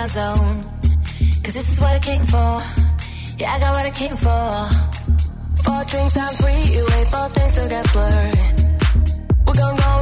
my zone. Cause this is what I came for. Yeah, I got what I came for. Four drinks, I'm free. You wait four things to get blurry. We're gonna go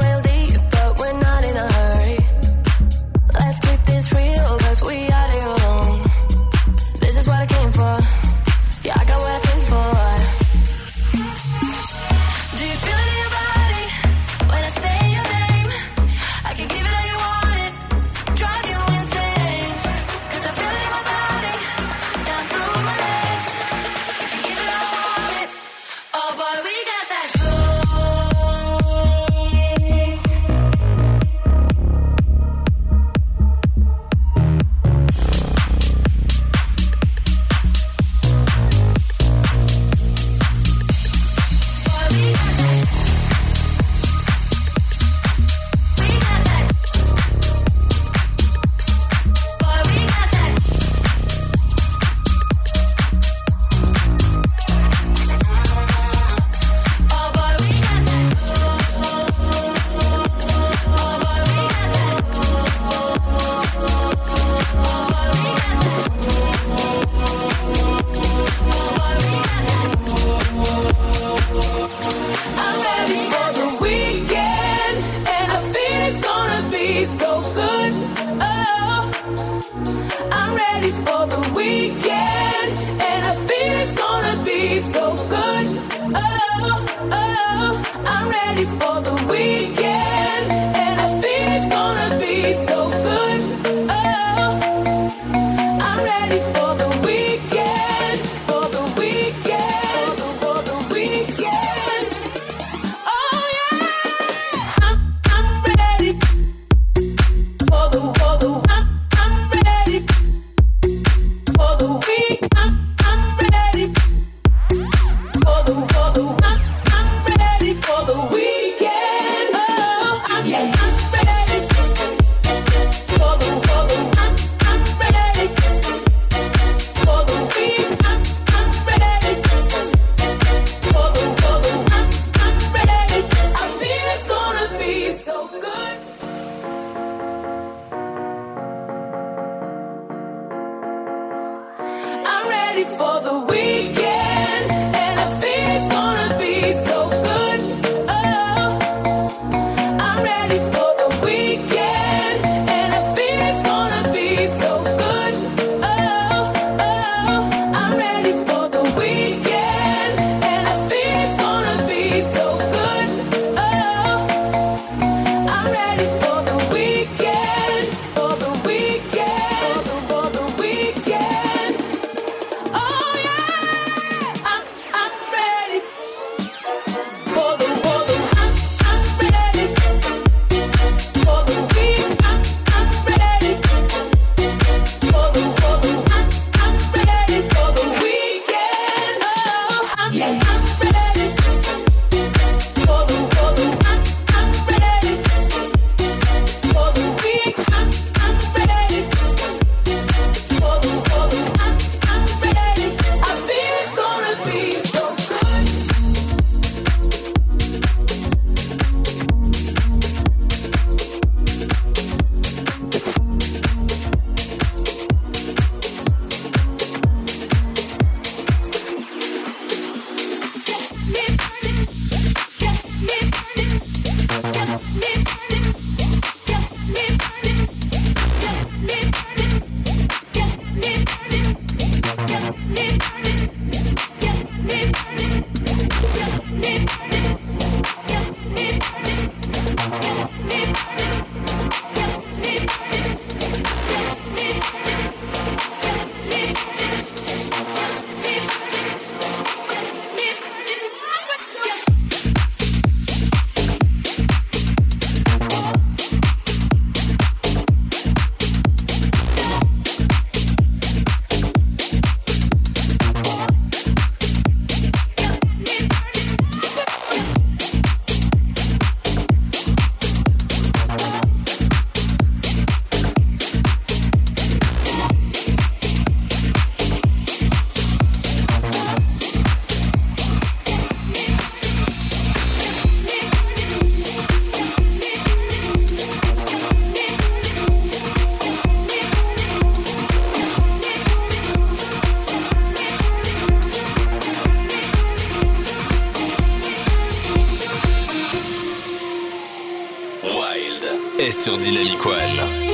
Et sur Dynamic One.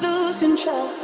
lose control.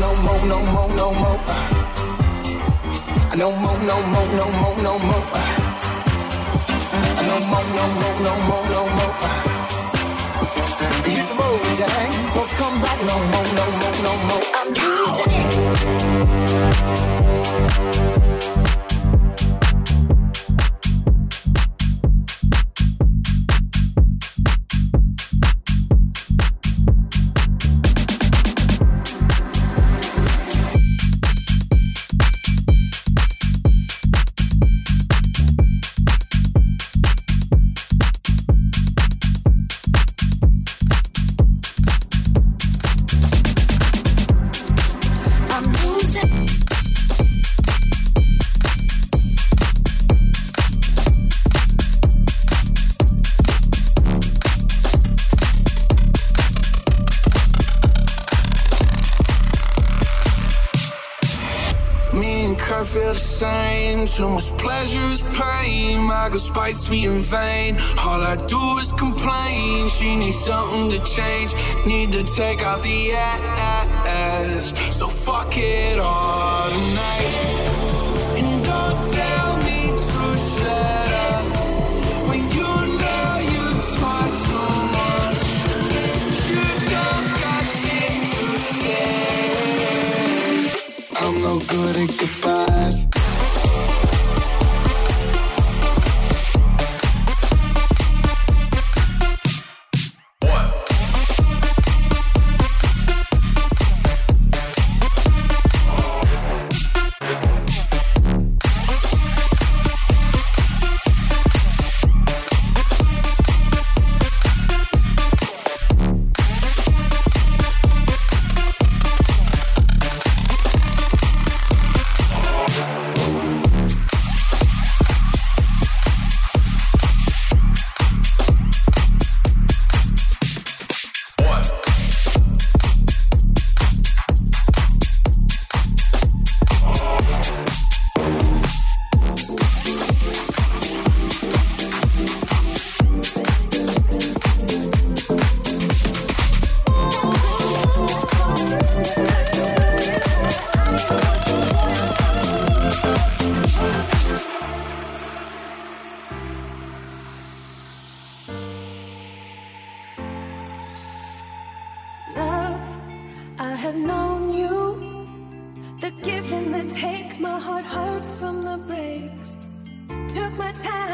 No more, no more, no more, no more. No more, no more, no more, no more. No more, no more, no more. Hit the road, Jack. Don't you come back no more, no more, no more. I'm losing it. Feel the same. Too much pleasure is pain. My girl spites me in vain. All I do is complain. She needs something to change. Need to take off the ass. So fuck it all tonight. And don't tell me to shut up. When you know you too much. You don't shit to say. I'm no good at. My time,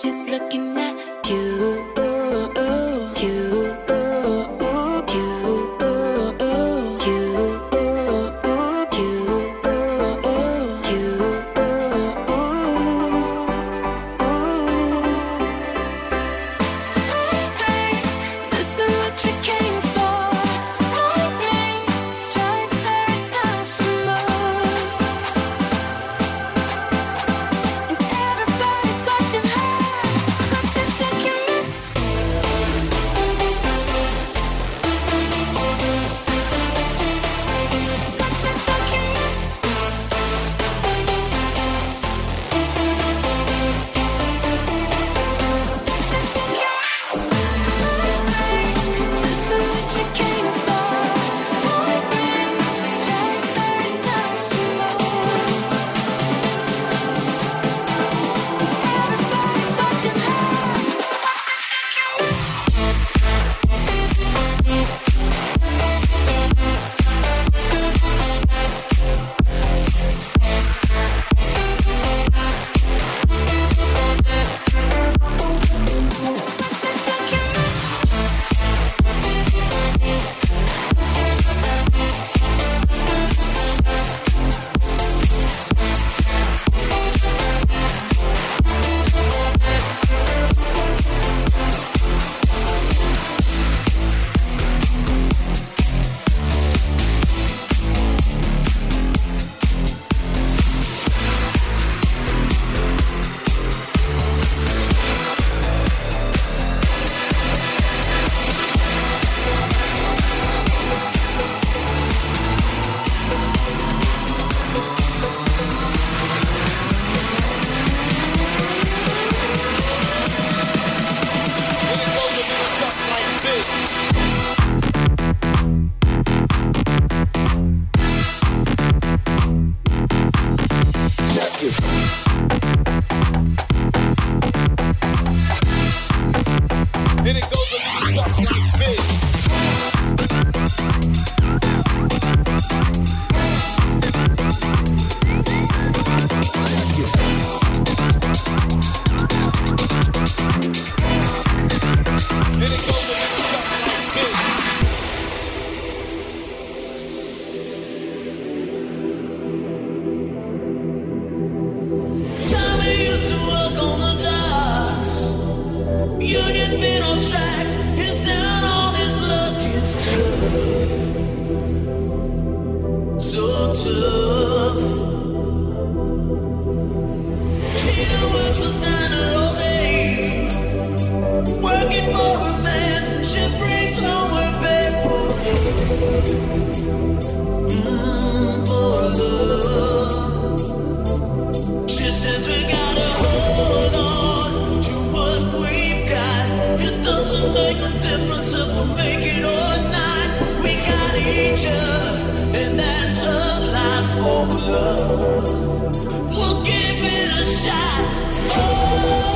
she's looking love. We'll give it a shot. Oh.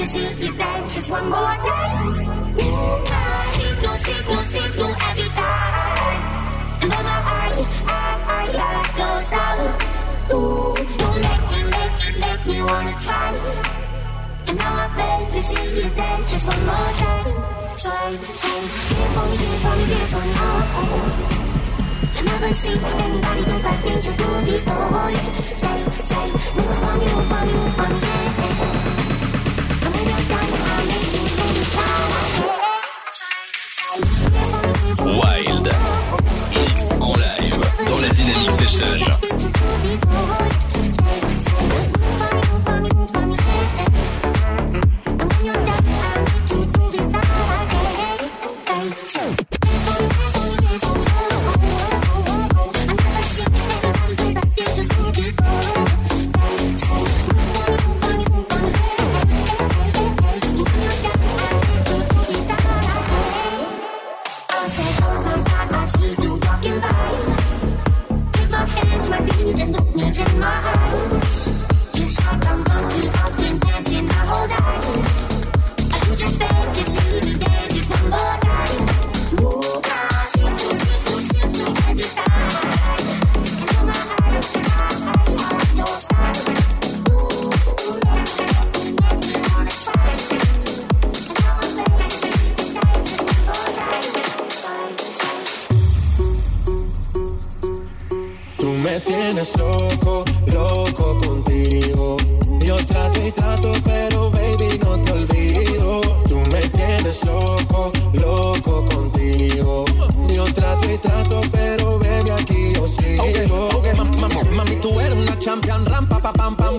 to see you dance just one more time. Ooh, signal, signal, signal, everybody. And then I, I, I, I goes out. Ooh, don't let me, let me, let me wanna try. And now I beg to see you dance just one more time. Say, say, dance for me, dance for me, dance for me, oh, oh. I never seen anybody do that thing you do before. Say, say, move on, move on, move on, yeah. Me tienes loco, loco contigo. Yo trato y trato, pero baby no te olvido. Tú me tienes loco, loco contigo. Yo trato y trato, pero baby aquí yo sigo. Ok, ok, mam- mam- mami, tú eres una champion, rampa, pa, pam, pam,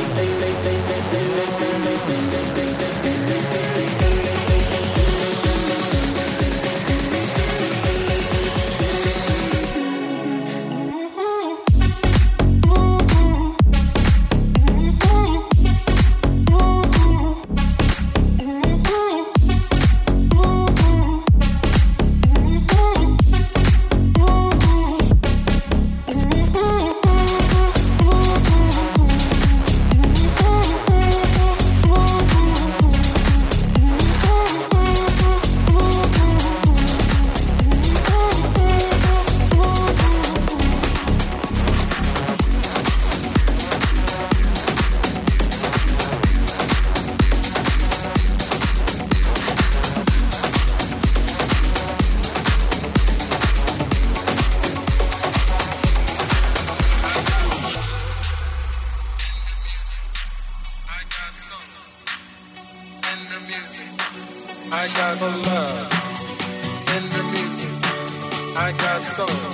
song.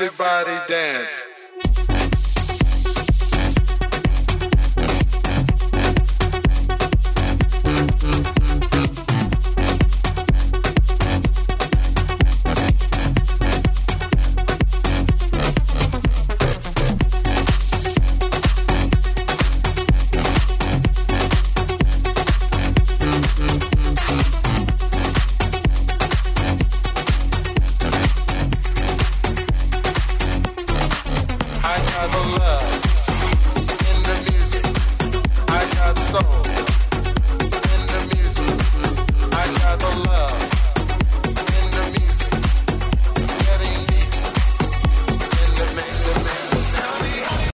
Everybody dance.